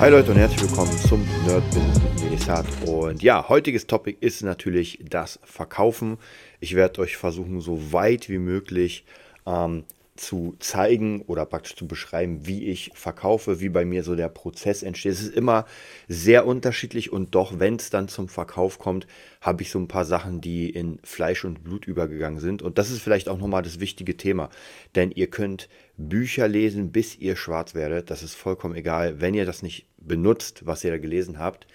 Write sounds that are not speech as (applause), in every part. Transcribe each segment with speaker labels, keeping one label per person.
Speaker 1: Hi Leute und herzlich willkommen zum Nerd Business mit. Und ja, heutiges Topic ist natürlich das Verkaufen. Ich werde euch versuchen, so weit wie möglich ähm, zu zeigen oder praktisch zu beschreiben, wie ich verkaufe, wie bei mir so der Prozess entsteht. Es ist immer sehr unterschiedlich und doch, wenn es dann zum Verkauf kommt, habe ich so ein paar Sachen, die in Fleisch und Blut übergegangen sind. Und das ist vielleicht auch nochmal das wichtige Thema. Denn ihr könnt Bücher lesen, bis ihr schwarz werdet. Das ist vollkommen egal. Wenn ihr das nicht benutzt, was ihr da gelesen habt,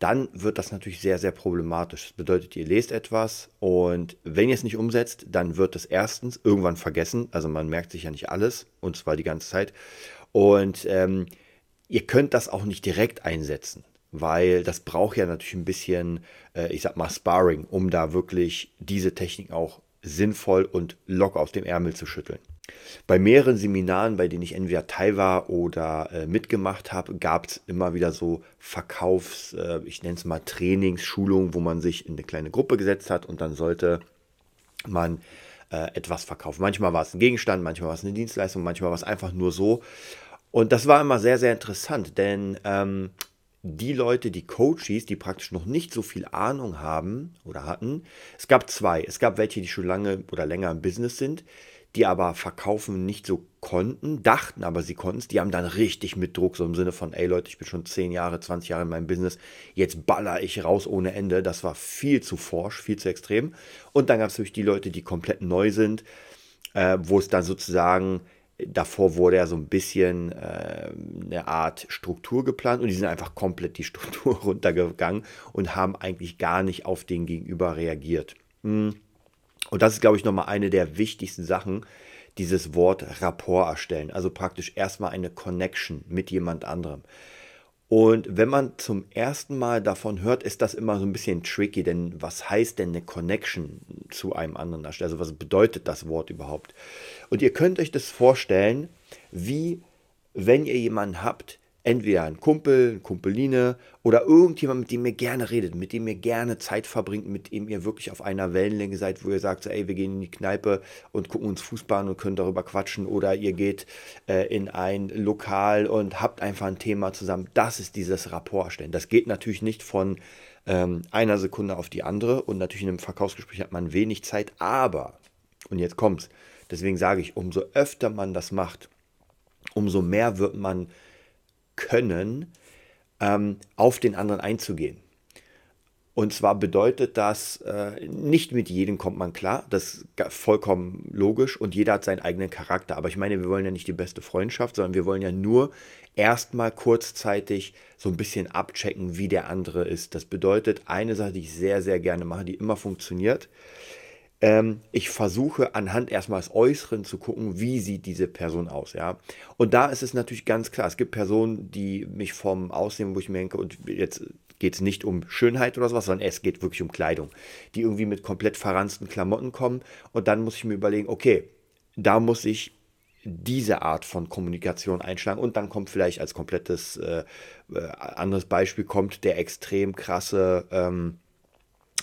Speaker 1: dann wird das natürlich sehr, sehr problematisch. Das bedeutet, ihr lest etwas und wenn ihr es nicht umsetzt, dann wird es erstens irgendwann vergessen. Also man merkt sich ja nicht alles und zwar die ganze Zeit. Und ähm, ihr könnt das auch nicht direkt einsetzen, weil das braucht ja natürlich ein bisschen, äh, ich sag mal, Sparring, um da wirklich diese Technik auch sinnvoll und locker aus dem Ärmel zu schütteln. Bei mehreren Seminaren, bei denen ich entweder teil war oder äh, mitgemacht habe, gab es immer wieder so Verkaufs-, äh, ich nenne es mal Trainings-, Schulungen, wo man sich in eine kleine Gruppe gesetzt hat und dann sollte man äh, etwas verkaufen. Manchmal war es ein Gegenstand, manchmal war es eine Dienstleistung, manchmal war es einfach nur so. Und das war immer sehr, sehr interessant, denn ähm, die Leute, die Coaches, die praktisch noch nicht so viel Ahnung haben oder hatten, es gab zwei. Es gab welche, die schon lange oder länger im Business sind, die aber verkaufen nicht so konnten, dachten aber, sie konnten es. Die haben dann richtig mit Druck, so im Sinne von, ey Leute, ich bin schon 10 Jahre, 20 Jahre in meinem Business, jetzt baller ich raus ohne Ende. Das war viel zu forsch, viel zu extrem. Und dann gab es natürlich die Leute, die komplett neu sind, äh, wo es dann sozusagen, davor wurde ja so ein bisschen äh, eine Art Struktur geplant und die sind einfach komplett die (laughs) Struktur runtergegangen und haben eigentlich gar nicht auf den Gegenüber reagiert. Hm. Und das ist, glaube ich, nochmal eine der wichtigsten Sachen, dieses Wort Rapport erstellen. Also praktisch erstmal eine Connection mit jemand anderem. Und wenn man zum ersten Mal davon hört, ist das immer so ein bisschen tricky, denn was heißt denn eine Connection zu einem anderen erstellen? Also was bedeutet das Wort überhaupt? Und ihr könnt euch das vorstellen, wie wenn ihr jemanden habt, entweder ein Kumpel, eine Kumpeline oder irgendjemand, mit dem ihr gerne redet, mit dem ihr gerne Zeit verbringt, mit dem ihr wirklich auf einer Wellenlänge seid, wo ihr sagt, so, ey, wir gehen in die Kneipe und gucken uns Fußball und können darüber quatschen oder ihr geht äh, in ein Lokal und habt einfach ein Thema zusammen. Das ist dieses Rapport stellen. Das geht natürlich nicht von ähm, einer Sekunde auf die andere und natürlich in einem Verkaufsgespräch hat man wenig Zeit, aber, und jetzt kommt's, deswegen sage ich, umso öfter man das macht, umso mehr wird man können, ähm, auf den anderen einzugehen. Und zwar bedeutet das, äh, nicht mit jedem kommt man klar, das ist vollkommen logisch und jeder hat seinen eigenen Charakter. Aber ich meine, wir wollen ja nicht die beste Freundschaft, sondern wir wollen ja nur erstmal kurzzeitig so ein bisschen abchecken, wie der andere ist. Das bedeutet, eine Sache, die ich sehr, sehr gerne mache, die immer funktioniert, ähm, ich versuche anhand erstmal des Äußeren zu gucken, wie sieht diese Person aus, ja. Und da ist es natürlich ganz klar, es gibt Personen, die mich vom Aussehen, wo ich mir denke, und jetzt geht es nicht um Schönheit oder sowas, sondern es geht wirklich um Kleidung, die irgendwie mit komplett verranzten Klamotten kommen. Und dann muss ich mir überlegen, okay, da muss ich diese Art von Kommunikation einschlagen. Und dann kommt vielleicht als komplettes äh, äh anderes Beispiel kommt der extrem krasse ähm,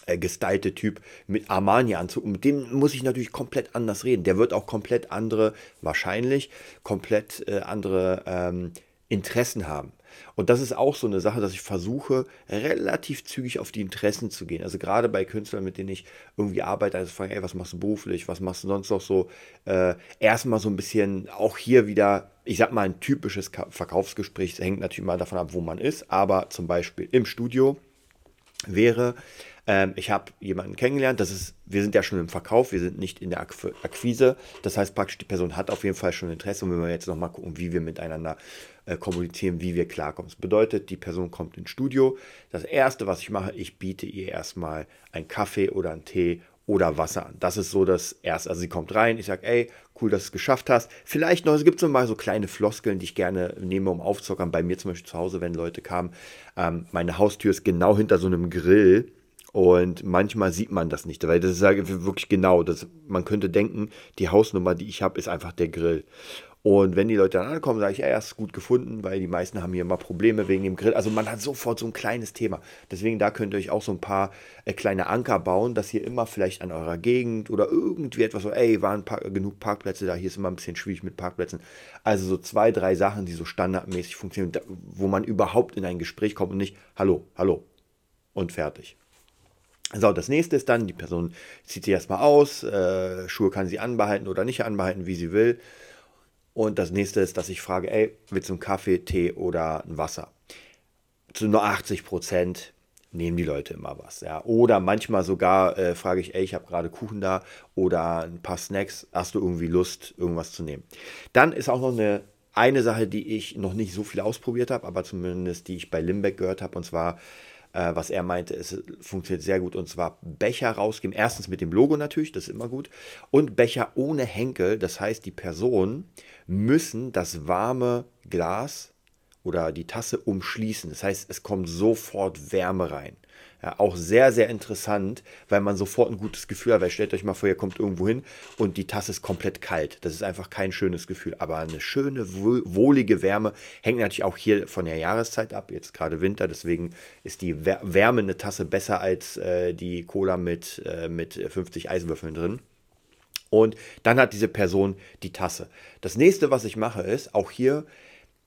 Speaker 1: äh, gestylte Typ mit Armani-Anzug. Mit dem muss ich natürlich komplett anders reden. Der wird auch komplett andere, wahrscheinlich, komplett äh, andere ähm, Interessen haben. Und das ist auch so eine Sache, dass ich versuche, relativ zügig auf die Interessen zu gehen. Also gerade bei Künstlern, mit denen ich irgendwie arbeite, also fragen, ey, was machst du beruflich, was machst du sonst noch so? Äh, erstmal so ein bisschen, auch hier wieder, ich sag mal, ein typisches Verkaufsgespräch, das hängt natürlich mal davon ab, wo man ist, aber zum Beispiel im Studio wäre, ähm, ich habe jemanden kennengelernt, das ist, wir sind ja schon im Verkauf, wir sind nicht in der Akquise. Das heißt praktisch, die Person hat auf jeden Fall schon Interesse und wenn wir jetzt nochmal gucken, wie wir miteinander äh, kommunizieren, wie wir klarkommen. Das bedeutet, die Person kommt ins Studio. Das erste, was ich mache, ich biete ihr erstmal einen Kaffee oder einen Tee oder Wasser an. Das ist so das erste. Also sie kommt rein, ich sage, ey, cool, dass du es geschafft hast. Vielleicht noch, es gibt so mal so kleine Floskeln, die ich gerne nehme, um aufzuckern. Bei mir zum Beispiel zu Hause, wenn Leute kamen, ähm, meine Haustür ist genau hinter so einem Grill Und manchmal sieht man das nicht, weil das ist wirklich genau. Das, man könnte denken, die Hausnummer, die ich habe, ist einfach der Grill. Und wenn die Leute dann ankommen, sage ich, ja, ist gut gefunden, weil die meisten haben hier immer Probleme wegen dem Grill. Also man hat sofort so ein kleines Thema. Deswegen da könnt ihr euch auch so ein paar äh, kleine Anker bauen, dass ihr immer vielleicht an eurer Gegend oder irgendwie etwas so, ey, waren Park genug Parkplätze da, hier ist immer ein bisschen schwierig mit Parkplätzen. Also so zwei, drei Sachen, die so standardmäßig funktionieren, wo man überhaupt in ein Gespräch kommt und nicht, hallo, hallo und fertig. So, das nächste ist dann, die Person zieht sie erstmal aus, äh, Schuhe kann sie anbehalten oder nicht anbehalten, wie sie will. Und das nächste ist, dass ich frage, ey, willst du einen Kaffee, Tee oder ein Wasser? Zu nur 80 Prozent nehmen die Leute immer was. Ja. Oder manchmal sogar äh, frage ich, ey, ich habe gerade Kuchen da oder ein paar Snacks, hast du irgendwie Lust, irgendwas zu nehmen? Dann ist auch noch eine, eine Sache, die ich noch nicht so viel ausprobiert habe, aber zumindest die ich bei Limbeck gehört habe, und zwar äh, was er meinte, es funktioniert sehr gut. Und zwar Becher rausgeben. Erstens mit dem Logo natürlich, das ist immer gut. Und Becher ohne Henkel. Das heißt, die Personen müssen das warme Glas oder die Tasse umschließen. Das heißt, es kommt sofort Wärme rein. Ja, auch sehr, sehr interessant, weil man sofort ein gutes Gefühl hat. Weil stellt euch mal vor, ihr kommt irgendwo hin und die Tasse ist komplett kalt. Das ist einfach kein schönes Gefühl. Aber eine schöne, wohlige Wärme hängt natürlich auch hier von der Jahreszeit ab. Jetzt gerade Winter, deswegen ist die Wärme eine Tasse besser als äh, die Cola mit, äh, mit 50 Eiswürfeln drin. Und dann hat diese Person die Tasse. Das nächste, was ich mache, ist auch hier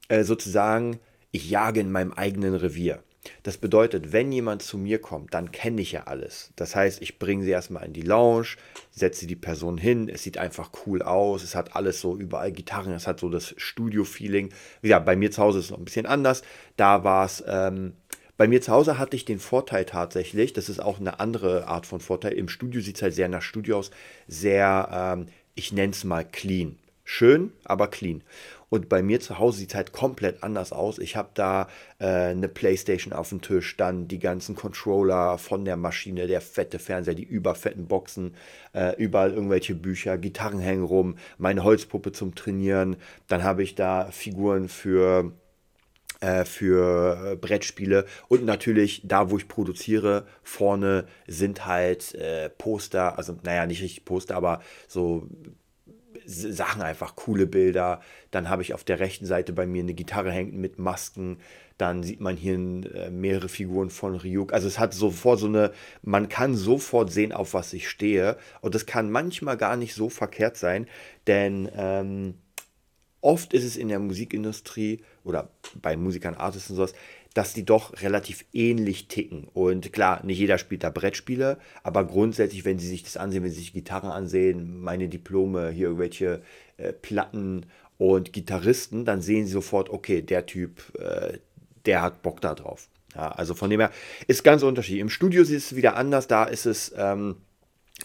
Speaker 1: äh, sozusagen, ich jage in meinem eigenen Revier. Das bedeutet, wenn jemand zu mir kommt, dann kenne ich ja alles. Das heißt, ich bringe sie erstmal in die Lounge, setze die Person hin, es sieht einfach cool aus, es hat alles so überall Gitarren, es hat so das Studio-Feeling. Ja, bei mir zu Hause ist es noch ein bisschen anders. Da war es, ähm, bei mir zu Hause hatte ich den Vorteil tatsächlich, das ist auch eine andere Art von Vorteil. Im Studio sieht es halt sehr nach Studio aus, sehr, ähm, ich nenne es mal clean. Schön, aber clean. Und bei mir zu Hause sieht es halt komplett anders aus. Ich habe da äh, eine Playstation auf dem Tisch, dann die ganzen Controller von der Maschine, der fette Fernseher, die überfetten Boxen, äh, überall irgendwelche Bücher, Gitarren hängen rum, meine Holzpuppe zum Trainieren. Dann habe ich da Figuren für äh, für Brettspiele und natürlich da, wo ich produziere, vorne sind halt äh, Poster, also naja, nicht richtig Poster, aber so Sachen einfach, coole Bilder. Dann habe ich auf der rechten Seite bei mir eine Gitarre hängen mit Masken. Dann sieht man hier äh, mehrere Figuren von Ryuk. Also es hat sofort so eine, man kann sofort sehen, auf was ich stehe. Und das kann manchmal gar nicht so verkehrt sein, denn ähm, oft ist es in der Musikindustrie oder bei Musikern, Artists und sowas, dass die doch relativ ähnlich ticken. Und klar, nicht jeder spielt da Brettspiele, aber grundsätzlich, wenn sie sich das ansehen, wenn sie sich Gitarren ansehen, meine Diplome, hier irgendwelche äh, Platten und Gitarristen, dann sehen sie sofort, okay, der Typ, äh, der hat Bock da drauf. Ja, also von dem her ist ganz unterschiedlich. Im Studio ist es wieder anders, da ist es ähm,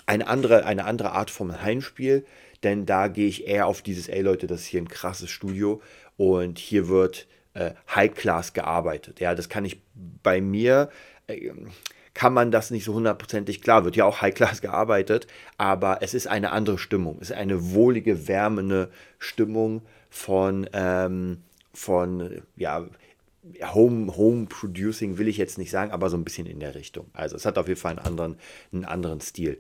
Speaker 1: eine, andere, eine andere Art vom Heimspiel, denn da gehe ich eher auf dieses, ey Leute, das ist hier ein krasses Studio und hier wird äh, High-Class gearbeitet. Ja, das kann ich bei mir, äh, kann man das nicht so hundertprozentig, klar, wird ja auch High-Class gearbeitet, aber es ist eine andere Stimmung. Es ist eine wohlige, wärmende Stimmung von, ähm, von ja, Home, Home Producing will ich jetzt nicht sagen, aber so ein bisschen in der Richtung. Also es hat auf jeden Fall einen anderen, einen anderen Stil.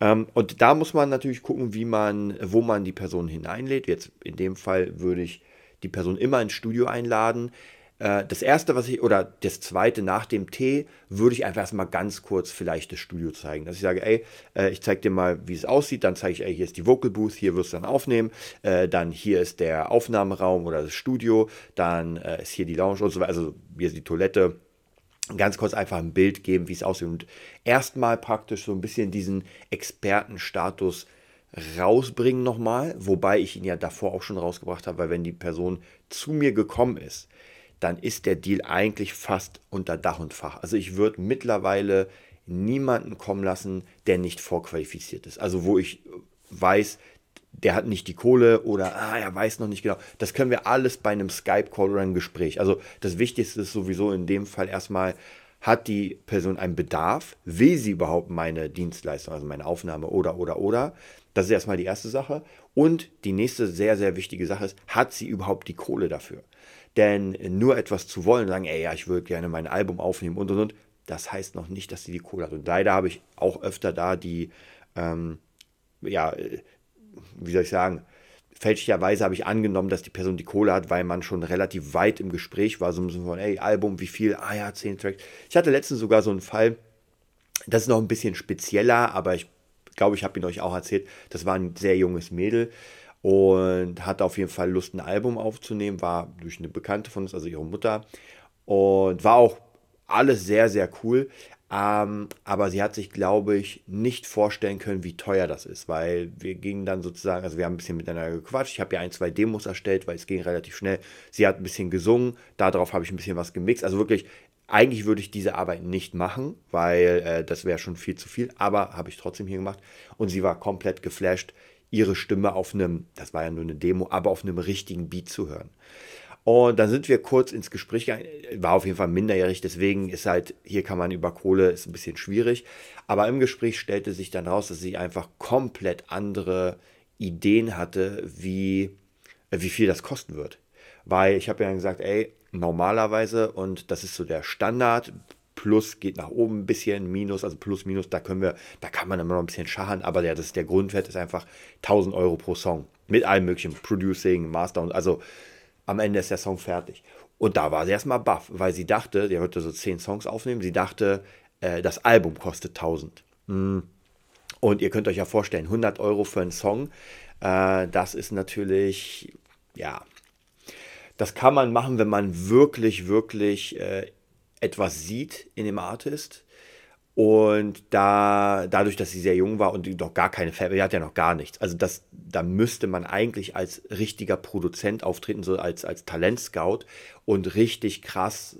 Speaker 1: Ähm, und da muss man natürlich gucken, wie man, wo man die Person hineinlädt. Jetzt in dem Fall würde ich die Person immer ins Studio einladen. Äh, das erste, was ich, oder das zweite nach dem Tee, würde ich einfach erstmal ganz kurz vielleicht das Studio zeigen. Dass ich sage, ey, äh, ich zeige dir mal, wie es aussieht. Dann zeige ich, ey, hier ist die Vocal Booth, hier wirst du dann aufnehmen. Äh, dann hier ist der Aufnahmeraum oder das Studio. Dann ist hier die Lounge und so weiter. Also hier ist die Toilette. Ganz kurz einfach ein Bild geben, wie es aussieht. Und erstmal praktisch so ein bisschen diesen Expertenstatus rausbringen nochmal, wobei ich ihn ja davor auch schon rausgebracht habe, weil wenn die Person zu mir gekommen ist, dann ist der Deal eigentlich fast unter Dach und Fach. Also ich würde mittlerweile niemanden kommen lassen, der nicht vorqualifiziert ist. Also wo ich weiß, der hat nicht die Kohle oder ah, er weiß noch nicht genau. Das können wir alles bei einem Skype-Call oder einem Gespräch. Also das Wichtigste ist sowieso in dem Fall erstmal, hat die Person einen Bedarf? Will sie überhaupt meine Dienstleistung, also meine Aufnahme oder, oder, oder? Das ist erstmal die erste Sache. Und die nächste sehr, sehr wichtige Sache ist, hat sie überhaupt die Kohle dafür? Denn nur etwas zu wollen, sagen, ey, ja, ich würde gerne mein Album aufnehmen und und und, das heißt noch nicht, dass sie die Kohle hat. Und leider habe ich auch öfter da die, ähm, ja, wie soll ich sagen, fälschlicherweise habe ich angenommen, dass die Person die Kohle hat, weil man schon relativ weit im Gespräch war, so ein bisschen von, ey, Album, wie viel? Ah ja, 10 Tracks. Ich hatte letztens sogar so einen Fall, das ist noch ein bisschen spezieller, aber ich glaube, ich habe ihn euch auch erzählt, das war ein sehr junges Mädel und hatte auf jeden Fall Lust, ein Album aufzunehmen, war durch eine Bekannte von uns, also ihre Mutter und war auch alles sehr, sehr cool. Ähm, aber sie hat sich, glaube ich, nicht vorstellen können, wie teuer das ist, weil wir gingen dann sozusagen, also wir haben ein bisschen miteinander gequatscht. Ich habe ja ein, zwei Demos erstellt, weil es ging relativ schnell. Sie hat ein bisschen gesungen, darauf habe ich ein bisschen was gemixt. Also wirklich, eigentlich würde ich diese Arbeit nicht machen, weil äh, das wäre schon viel zu viel, aber habe ich trotzdem hier gemacht. Und sie war komplett geflasht, ihre Stimme auf einem, das war ja nur eine Demo, aber auf einem richtigen Beat zu hören. Und dann sind wir kurz ins Gespräch gegangen. War auf jeden Fall minderjährig, deswegen ist halt, hier kann man über Kohle, ist ein bisschen schwierig. Aber im Gespräch stellte sich dann raus, dass sie einfach komplett andere Ideen hatte, wie, wie viel das kosten wird. Weil ich habe ja gesagt, ey, normalerweise, und das ist so der Standard, Plus geht nach oben ein bisschen, Minus, also Plus, Minus, da können wir, da kann man immer noch ein bisschen schachern, aber der, das der Grundwert ist einfach 1000 Euro pro Song. Mit allem möglichen, Producing, Master und also am Ende ist der Song fertig. Und da war sie erstmal baff, weil sie dachte, der wollte so 10 Songs aufnehmen, sie dachte, äh, das Album kostet 1000. Mm. Und ihr könnt euch ja vorstellen, 100 Euro für einen Song, äh, das ist natürlich, ja, das kann man machen, wenn man wirklich, wirklich äh, etwas sieht in dem Artist. Und da, dadurch, dass sie sehr jung war und noch gar keine Family, hat ja noch gar nichts. Also das, da müsste man eigentlich als richtiger Produzent auftreten, so als, als Talentscout und richtig krass.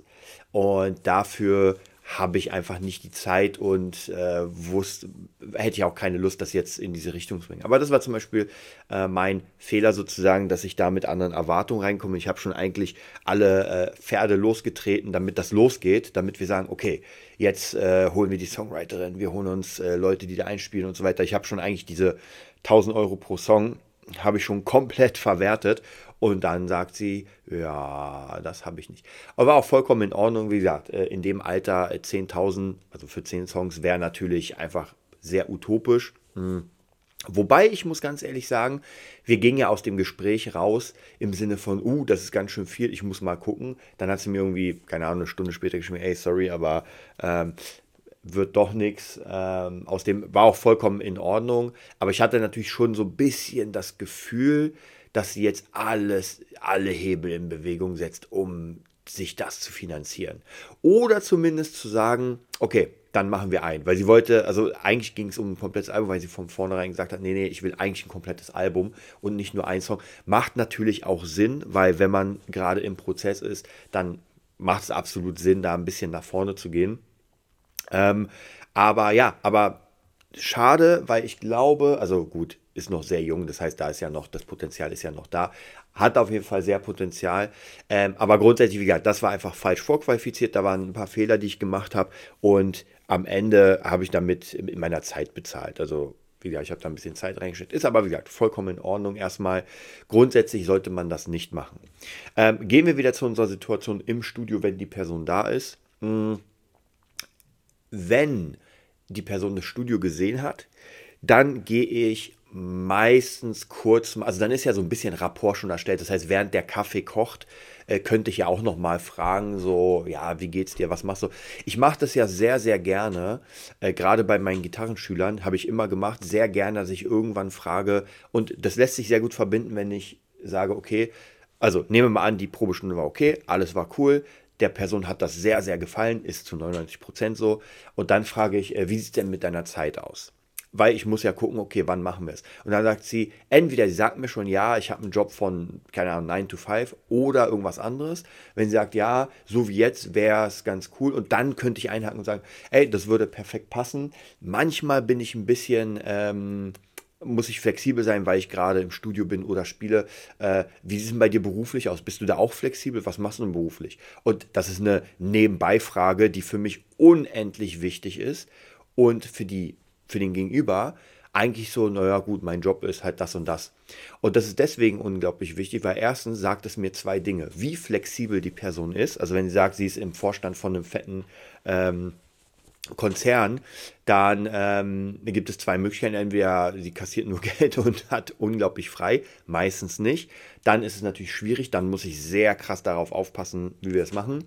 Speaker 1: Und dafür habe ich einfach nicht die Zeit und äh, wusste, hätte ich auch keine Lust, das jetzt in diese Richtung zu bringen. Aber das war zum Beispiel äh, mein Fehler sozusagen, dass ich da mit anderen Erwartungen reinkomme. Ich habe schon eigentlich alle äh, Pferde losgetreten, damit das losgeht, damit wir sagen, okay, jetzt äh, holen wir die Songwriterin, wir holen uns äh, Leute, die da einspielen und so weiter. Ich habe schon eigentlich diese 1000 Euro pro Song, habe ich schon komplett verwertet und dann sagt sie, ja, das habe ich nicht. Aber auch vollkommen in Ordnung, wie gesagt, äh, in dem Alter 10.000, äh, also für 10 Songs, wäre natürlich einfach sehr utopisch. Hm. Wobei ich muss ganz ehrlich sagen, wir gingen ja aus dem Gespräch raus im Sinne von, uh, das ist ganz schön viel, ich muss mal gucken. Dann hat sie mir irgendwie, keine Ahnung, eine Stunde später geschrieben, ey, sorry, aber ähm, wird doch nichts. Ähm, aus dem war auch vollkommen in Ordnung. Aber ich hatte natürlich schon so ein bisschen das Gefühl, dass sie jetzt alles, alle Hebel in Bewegung setzt, um sich das zu finanzieren. Oder zumindest zu sagen, okay, dann machen wir ein. Weil sie wollte, also eigentlich ging es um ein komplettes Album, weil sie von vornherein gesagt hat, nee, nee, ich will eigentlich ein komplettes Album und nicht nur ein Song. Macht natürlich auch Sinn, weil wenn man gerade im Prozess ist, dann macht es absolut Sinn, da ein bisschen nach vorne zu gehen. Ähm, aber ja, aber schade, weil ich glaube, also gut, ist noch sehr jung, das heißt, da ist ja noch, das Potenzial ist ja noch da. Hat auf jeden Fall sehr Potenzial. Ähm, aber grundsätzlich, wie gesagt, das war einfach falsch vorqualifiziert. Da waren ein paar Fehler, die ich gemacht habe. Und am Ende habe ich damit in meiner Zeit bezahlt. Also, wie gesagt, ich habe da ein bisschen Zeit reingesteckt. Ist aber, wie gesagt, vollkommen in Ordnung. Erstmal, grundsätzlich sollte man das nicht machen. Ähm, gehen wir wieder zu unserer Situation im Studio, wenn die Person da ist. Hm. Wenn die Person das Studio gesehen hat, dann gehe ich meistens kurz, also dann ist ja so ein bisschen Rapport schon erstellt. Das heißt, während der Kaffee kocht, äh, könnte ich ja auch noch mal fragen, so, ja, wie geht's dir, was machst du? Ich mache das ja sehr, sehr gerne, äh, gerade bei meinen Gitarrenschülern habe ich immer gemacht, sehr gerne, dass ich irgendwann frage und das lässt sich sehr gut verbinden, wenn ich sage, okay, also nehmen wir mal an, die Probestunde war okay, alles war cool, der Person hat das sehr, sehr gefallen, ist zu 99 Prozent so und dann frage ich, äh, wie sieht es denn mit deiner Zeit aus? weil ich muss ja gucken, okay, wann machen wir es? Und dann sagt sie, entweder sie sagt mir schon, ja, ich habe einen Job von, keine Ahnung, 9 to 5 oder irgendwas anderes. Wenn sie sagt, ja, so wie jetzt wäre es ganz cool und dann könnte ich einhaken und sagen, ey, das würde perfekt passen. Manchmal bin ich ein bisschen... Ähm, muss ich flexibel sein, weil ich gerade im Studio bin oder spiele. Äh, wie sieht es denn bei dir beruflich aus? Bist du da auch flexibel? Was machst du denn beruflich? Und das ist eine Nebenbeifrage, die für mich unendlich wichtig ist und für die für den Gegenüber eigentlich so, naja gut, mein Job ist halt das und das. Und das ist deswegen unglaublich wichtig, weil erstens sagt es mir zwei Dinge. Wie flexibel die Person ist, also wenn sie sagt, sie ist im Vorstand von einem fetten, ähm, Konzern, dann ähm, gibt es zwei Möglichkeiten. Entweder sie kassiert nur (laughs) Geld und hat unglaublich frei, meistens nicht. Dann ist es natürlich schwierig, dann muss ich sehr krass darauf aufpassen, wie wir es machen.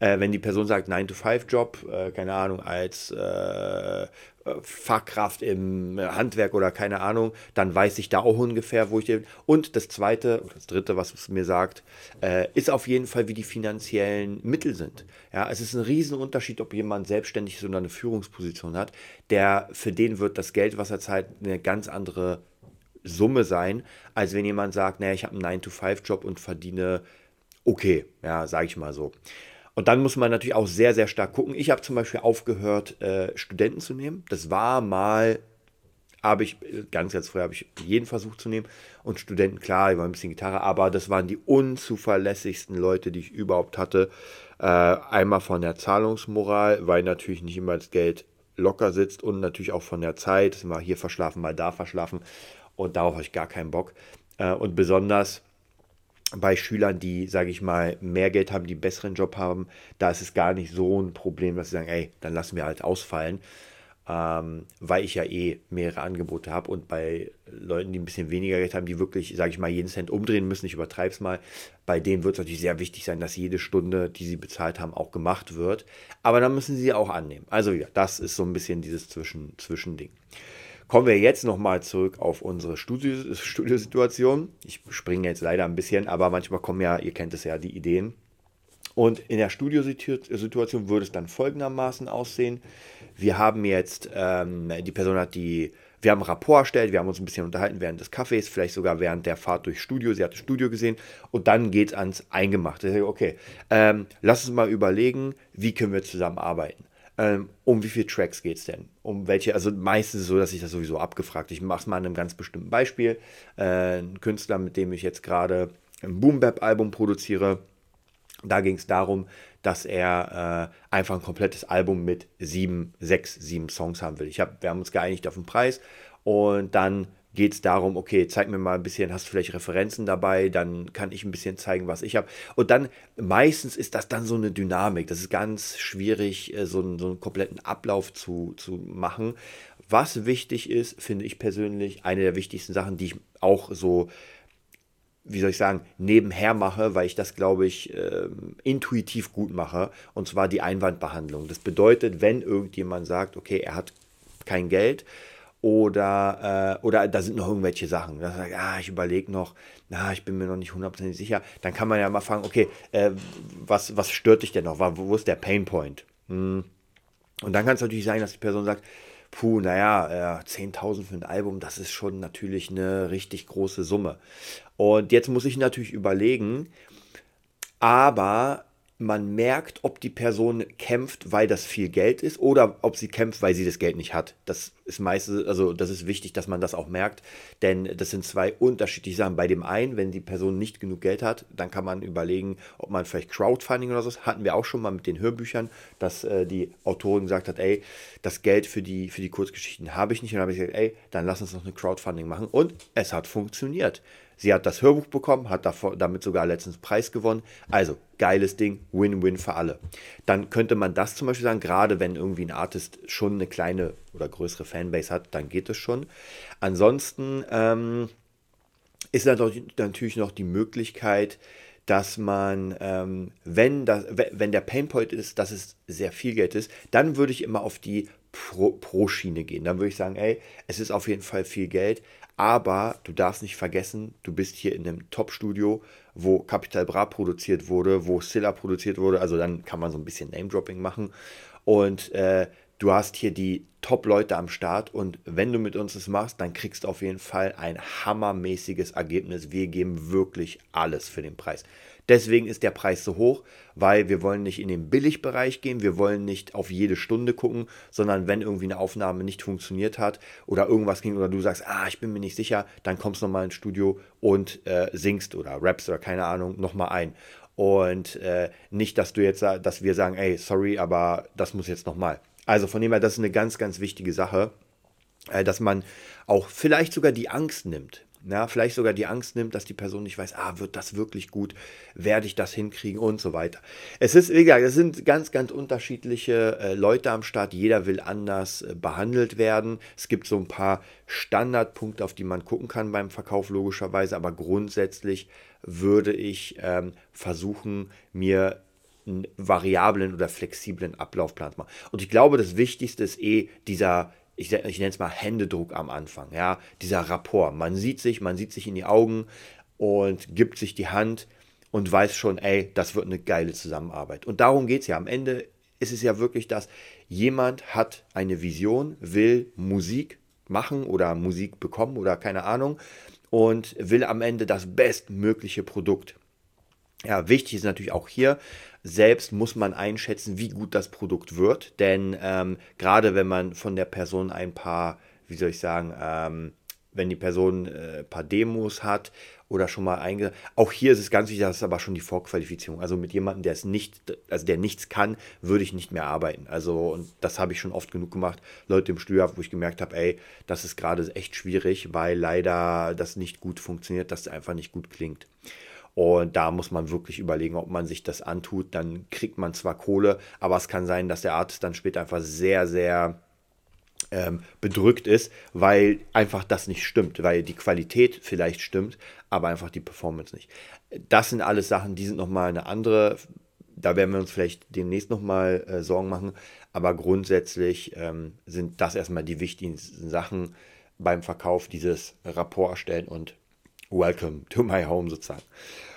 Speaker 1: Äh, wenn die Person sagt 9-to-5-Job, äh, keine Ahnung, als äh, Fachkraft im Handwerk oder keine Ahnung, dann weiß ich da auch ungefähr, wo ich bin. Und das zweite, das dritte, was es mir sagt, äh, ist auf jeden Fall, wie die finanziellen Mittel sind. Ja, es ist ein Riesenunterschied, ob jemand selbstständig ist oder eine Führungsposition hat. Der, für den wird das Geld, was er zahlt, eine ganz andere Summe sein, als wenn jemand sagt, naja, ich habe einen 9-to-5-Job und verdiene okay, ja, sage ich mal so. Und dann muss man natürlich auch sehr, sehr stark gucken. Ich habe zum Beispiel aufgehört, äh, Studenten zu nehmen. Das war mal, habe ich, ganz, ganz früh habe ich jeden versucht zu nehmen. Und Studenten, klar, ich war ein bisschen Gitarre, aber das waren die unzuverlässigsten Leute, die ich überhaupt hatte. Äh, einmal von der Zahlungsmoral, weil natürlich nicht immer das Geld locker sitzt und natürlich auch von der Zeit. Mal hier verschlafen, mal da verschlafen. Und darauf habe ich gar keinen Bock. Äh, und besonders bei Schülern, die, sage ich mal, mehr Geld haben, die einen besseren Job haben, da ist es gar nicht so ein Problem, dass sie sagen, ey, dann lassen wir halt ausfallen, ähm, weil ich ja eh mehrere Angebote habe. Und bei Leuten, die ein bisschen weniger Geld haben, die wirklich, sage ich mal, jeden Cent umdrehen müssen, ich übertreibe es mal, bei denen wird es natürlich sehr wichtig sein, dass jede Stunde, die sie bezahlt haben, auch gemacht wird. Aber dann müssen sie auch annehmen. Also ja, das ist so ein bisschen dieses Zwischen Zwischending. Kommen wir jetzt nochmal zurück auf unsere Studio, Studiosituation. Ich springe jetzt leider ein bisschen, aber manchmal kommen ja, ihr kennt es ja, die Ideen. Und in der Studiosituation würde es dann folgendermaßen aussehen. Wir haben jetzt, ähm, die Person hat die, wir haben ein Rapport erstellt, wir haben uns ein bisschen unterhalten während des Kaffees, vielleicht sogar während der Fahrt durchs Studio. Sie hat das Studio gesehen und dann geht es ans Eingemachte. Okay, ähm, lass uns mal überlegen, wie können wir zusammenarbeiten. Ähm, um wie viele Tracks geht es denn? Um welche, also meistens so, dass ich das sowieso abgefragt. Ich mache es mal an einem ganz bestimmten Beispiel. Äh, ein Künstler, mit dem ich jetzt gerade ein Boom Album produziere. Da ging es darum, dass er äh, einfach ein komplettes Album mit sieben, sechs, sieben Songs haben will. Ich hab, wir haben uns geeinigt auf den Preis und dann geht es darum, okay, zeig mir mal ein bisschen, hast du vielleicht Referenzen dabei, dann kann ich ein bisschen zeigen, was ich habe. Und dann, meistens ist das dann so eine Dynamik. Das ist ganz schwierig, äh, so einen, so einen kompletten Ablauf zu, zu machen. Was wichtig ist, finde ich persönlich, eine der wichtigsten Sachen, die ich auch so, wie soll ich sagen, nebenher mache, weil ich das, glaube ich, äh, intuitiv gut mache, und zwar die Einwandbehandlung. Das bedeutet, wenn irgendjemand sagt, okay, er hat kein Geld, oder, äh, oder da sind noch irgendwelche Sachen. Da sagt, ah, ich überlege noch, na, ich bin mir noch nicht hundertprozentig sicher. Dann kann man ja mal fragen, okay, äh, was, was stört dich denn noch? Wo, wo ist der Painpoint? Hm. Und dann kann es natürlich sein, dass die Person sagt, puh, naja, äh, 10.000 für ein Album, das ist schon natürlich eine richtig große Summe. Und jetzt muss ich natürlich überlegen, aber man merkt, ob die Person kämpft, weil das viel Geld ist oder ob sie kämpft, weil sie das Geld nicht hat. Das ist meistens, also das ist wichtig, dass man das auch merkt, denn das sind zwei unterschiedliche Sachen. Bei dem einen, wenn die Person nicht genug Geld hat, dann kann man überlegen, ob man vielleicht Crowdfunding oder so hatten wir auch schon mal mit den Hörbüchern, dass äh, die Autorin gesagt hat, ey, das Geld für die, für die Kurzgeschichten habe ich nicht. Und dann habe ich gesagt, ey, dann lass uns noch eine Crowdfunding machen. Und es hat funktioniert. Sie hat das Hörbuch bekommen, hat damit sogar letztens Preis gewonnen. Also, geiles Ding, Win-Win für alle. Dann könnte man das zum Beispiel sagen, gerade wenn irgendwie ein Artist schon eine kleine oder größere Fanbase hat, dann geht es schon. Ansonsten ähm, ist natürlich noch die Möglichkeit, dass man, ähm, wenn, das, wenn der Painpoint ist, dass es sehr viel Geld ist, dann würde ich immer auf die Pro-Schiene gehen. Dann würde ich sagen, ey, es ist auf jeden Fall viel Geld, aber du darfst nicht vergessen, du bist hier in einem Top-Studio, wo Capital Bra produziert wurde, wo Silla produziert wurde. Also dann kann man so ein bisschen Name-Dropping machen. Und äh, du hast hier die Top-Leute am Start. Und wenn du mit uns das machst, dann kriegst du auf jeden Fall ein hammermäßiges Ergebnis. Wir geben wirklich alles für den Preis. Deswegen ist der Preis so hoch, weil wir wollen nicht in den Billigbereich gehen, wir wollen nicht auf jede Stunde gucken, sondern wenn irgendwie eine Aufnahme nicht funktioniert hat oder irgendwas ging oder du sagst, ah, ich bin mir nicht sicher, dann kommst du nochmal ins Studio und äh, singst oder rappst oder keine Ahnung nochmal ein. Und äh, nicht, dass du jetzt, dass wir sagen, ey, sorry, aber das muss jetzt nochmal. Also von dem her, das ist eine ganz, ganz wichtige Sache, äh, dass man auch vielleicht sogar die Angst nimmt. Ja, vielleicht sogar die Angst nimmt, dass die Person nicht weiß, ah, wird das wirklich gut, werde ich das hinkriegen und so weiter. Es ist, wie gesagt, es sind ganz, ganz unterschiedliche äh, Leute am Start. Jeder will anders äh, behandelt werden. Es gibt so ein paar Standardpunkte, auf die man gucken kann beim Verkauf, logischerweise, aber grundsätzlich würde ich ähm, versuchen, mir einen variablen oder flexiblen Ablaufplan zu machen. Und ich glaube, das Wichtigste ist eh dieser ich, ich nenne es mal Händedruck am Anfang, ja, dieser Rapport. Man sieht sich, man sieht sich in die Augen und gibt sich die Hand und weiß schon, ey, das wird eine geile Zusammenarbeit. Und darum geht es ja. Am Ende ist es ja wirklich das, jemand hat eine Vision, will Musik machen oder Musik bekommen oder keine Ahnung und will am Ende das bestmögliche Produkt. Ja, wichtig ist natürlich auch hier, selbst muss man einschätzen, wie gut das Produkt wird. Denn ähm, gerade wenn man von der Person ein paar, wie soll ich sagen, ähm, wenn die Person äh, ein paar Demos hat oder schon mal einge... Auch hier ist es ganz wichtig, das ist aber schon die Vorqualifizierung. Also mit jemandem, der es nicht, also der nichts kann, würde ich nicht mehr arbeiten. Also, und das habe ich schon oft genug gemacht. Leute im Studio, wo ich gemerkt habe, ey, das ist gerade echt schwierig, weil leider das nicht gut funktioniert, dass es einfach nicht gut klingt. Und da muss man wirklich überlegen, ob man sich das antut. Dann kriegt man zwar Kohle, aber es kann sein, dass der Artist dann später einfach sehr, sehr ähm, bedrückt ist, weil einfach das nicht stimmt, weil die Qualität vielleicht stimmt, aber einfach die Performance nicht. Das sind alles Sachen, die sind nochmal eine andere, da werden wir uns vielleicht demnächst nochmal äh, Sorgen machen, aber grundsätzlich ähm, sind das erstmal die wichtigsten Sachen beim Verkauf, dieses Rapport erstellen und Welcome to my home sozusagen.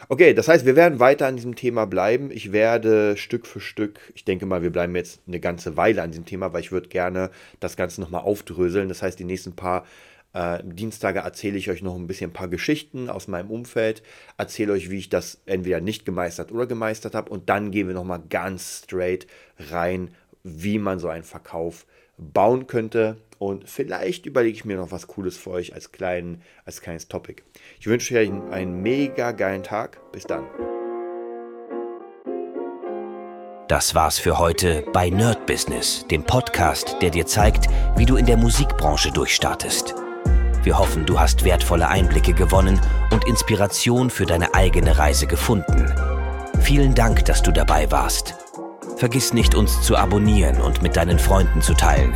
Speaker 1: Okay, das heißt, wir werden weiter an diesem Thema bleiben. Ich werde Stück für Stück, ich denke mal, wir bleiben jetzt eine ganze Weile an diesem Thema, weil ich würde gerne das Ganze nochmal aufdröseln. Das heißt, die nächsten paar äh, Dienstage erzähle ich euch noch ein bisschen ein paar Geschichten aus meinem Umfeld, erzähle euch, wie ich das entweder nicht gemeistert oder gemeistert habe und dann gehen wir nochmal ganz straight rein, wie man so einen Verkauf bauen könnte. Und vielleicht überlege ich mir noch was Cooles für euch als, kleinen, als kleines Topic. Ich wünsche euch einen mega geilen Tag. Bis dann.
Speaker 2: Das war's für heute bei Nerd Business, dem Podcast, der dir zeigt, wie du in der Musikbranche durchstartest. Wir hoffen, du hast wertvolle Einblicke gewonnen und Inspiration für deine eigene Reise gefunden. Vielen Dank, dass du dabei warst. Vergiss nicht, uns zu abonnieren und mit deinen Freunden zu teilen.